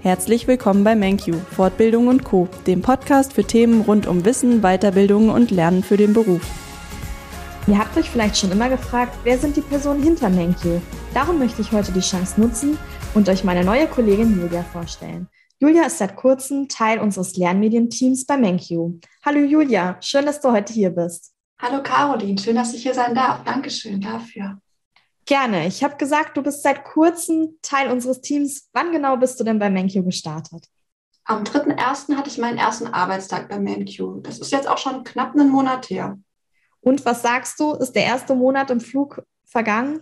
Herzlich willkommen bei MenQ, Fortbildung und Co., dem Podcast für Themen rund um Wissen, Weiterbildung und Lernen für den Beruf. Ihr habt euch vielleicht schon immer gefragt, wer sind die Personen hinter MenQ? Darum möchte ich heute die Chance nutzen und euch meine neue Kollegin Julia vorstellen. Julia ist seit kurzem Teil unseres Lernmedienteams bei MenQ. Hallo Julia, schön, dass du heute hier bist. Hallo Caroline, schön, dass ich hier sein darf. Dankeschön dafür. Gerne. Ich habe gesagt, du bist seit kurzem Teil unseres Teams. Wann genau bist du denn bei MenQ gestartet? Am 3.1. hatte ich meinen ersten Arbeitstag bei MenQ. Das ist jetzt auch schon knapp einen Monat her. Und was sagst du? Ist der erste Monat im Flug vergangen?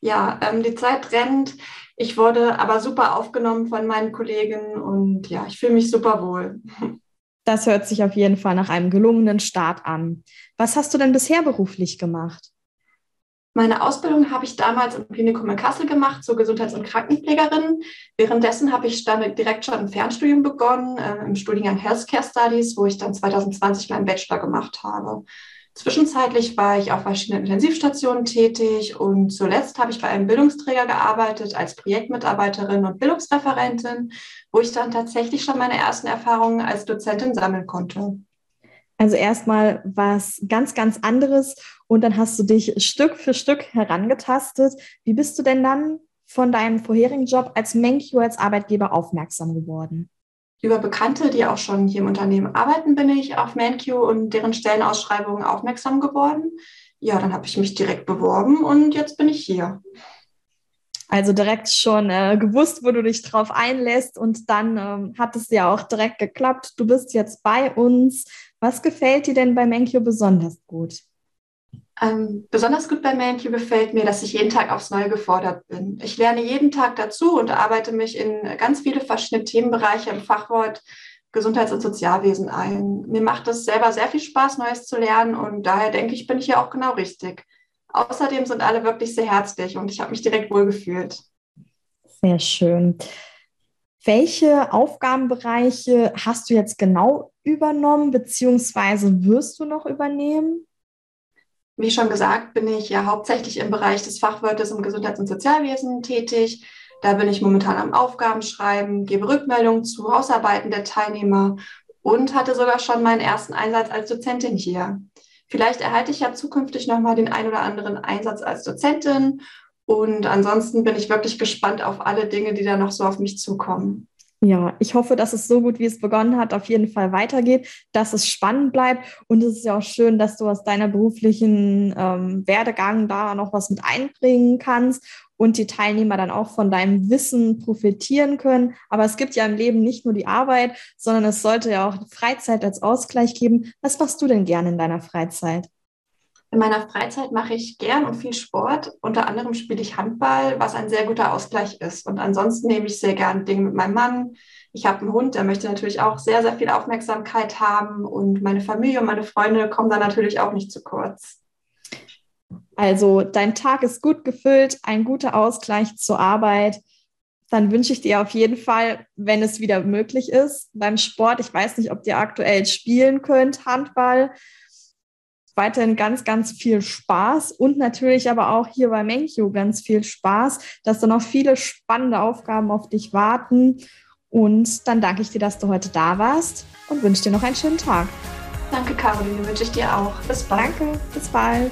Ja, ähm, die Zeit rennt. Ich wurde aber super aufgenommen von meinen Kollegen und ja, ich fühle mich super wohl. Das hört sich auf jeden Fall nach einem gelungenen Start an. Was hast du denn bisher beruflich gemacht? Meine Ausbildung habe ich damals im Klinikum in Kassel gemacht zur Gesundheits- und Krankenpflegerin. Währenddessen habe ich dann direkt schon ein Fernstudium begonnen äh, im Studiengang Healthcare Studies, wo ich dann 2020 meinen Bachelor gemacht habe. Zwischenzeitlich war ich auf verschiedenen Intensivstationen tätig und zuletzt habe ich bei einem Bildungsträger gearbeitet als Projektmitarbeiterin und Bildungsreferentin, wo ich dann tatsächlich schon meine ersten Erfahrungen als Dozentin sammeln konnte. Also erstmal was ganz, ganz anderes und dann hast du dich Stück für Stück herangetastet. Wie bist du denn dann von deinem vorherigen Job als MenQ als Arbeitgeber aufmerksam geworden? Über Bekannte, die auch schon hier im Unternehmen arbeiten, bin ich auf MenQ und deren Stellenausschreibungen aufmerksam geworden. Ja, dann habe ich mich direkt beworben und jetzt bin ich hier. Also direkt schon äh, gewusst, wo du dich drauf einlässt und dann ähm, hat es ja auch direkt geklappt. Du bist jetzt bei uns. Was gefällt dir denn bei MenQ besonders gut? Ähm, besonders gut bei MenQ gefällt mir, dass ich jeden Tag aufs Neue gefordert bin. Ich lerne jeden Tag dazu und arbeite mich in ganz viele verschiedene Themenbereiche im Fachwort Gesundheits- und Sozialwesen ein. Mir macht es selber sehr viel Spaß, Neues zu lernen und daher denke ich, bin ich hier auch genau richtig. Außerdem sind alle wirklich sehr herzlich und ich habe mich direkt wohlgefühlt. Sehr schön. Welche Aufgabenbereiche hast du jetzt genau übernommen, beziehungsweise wirst du noch übernehmen? Wie schon gesagt, bin ich ja hauptsächlich im Bereich des Fachwörters im Gesundheits- und Sozialwesen tätig. Da bin ich momentan am Aufgabenschreiben, gebe Rückmeldungen zu Hausarbeiten der Teilnehmer und hatte sogar schon meinen ersten Einsatz als Dozentin hier. Vielleicht erhalte ich ja zukünftig nochmal den ein oder anderen Einsatz als Dozentin und ansonsten bin ich wirklich gespannt auf alle Dinge, die da noch so auf mich zukommen. Ja, ich hoffe, dass es so gut, wie es begonnen hat, auf jeden Fall weitergeht, dass es spannend bleibt. Und es ist ja auch schön, dass du aus deiner beruflichen ähm, Werdegang da noch was mit einbringen kannst und die Teilnehmer dann auch von deinem Wissen profitieren können. Aber es gibt ja im Leben nicht nur die Arbeit, sondern es sollte ja auch Freizeit als Ausgleich geben. Was machst du denn gerne in deiner Freizeit? In meiner Freizeit mache ich gern und viel Sport. Unter anderem spiele ich Handball, was ein sehr guter Ausgleich ist. Und ansonsten nehme ich sehr gern Dinge mit meinem Mann. Ich habe einen Hund, der möchte natürlich auch sehr, sehr viel Aufmerksamkeit haben. Und meine Familie und meine Freunde kommen da natürlich auch nicht zu kurz. Also dein Tag ist gut gefüllt, ein guter Ausgleich zur Arbeit. Dann wünsche ich dir auf jeden Fall, wenn es wieder möglich ist, beim Sport, ich weiß nicht, ob ihr aktuell spielen könnt, Handball, weiterhin ganz, ganz viel Spaß und natürlich aber auch hier bei Menkyo ganz viel Spaß, dass da noch viele spannende Aufgaben auf dich warten. Und dann danke ich dir, dass du heute da warst und wünsche dir noch einen schönen Tag. Danke, Caroline, wünsche ich dir auch. Bis bald. Danke, bis bald.